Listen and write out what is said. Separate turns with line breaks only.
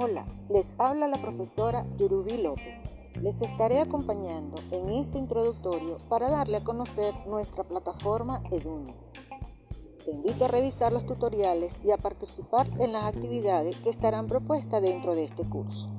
Hola, les habla la profesora Yurubí López. Les estaré acompañando en este introductorio para darle a conocer nuestra plataforma Eduno. Te invito a revisar los tutoriales y a participar en las actividades que estarán propuestas dentro de este curso.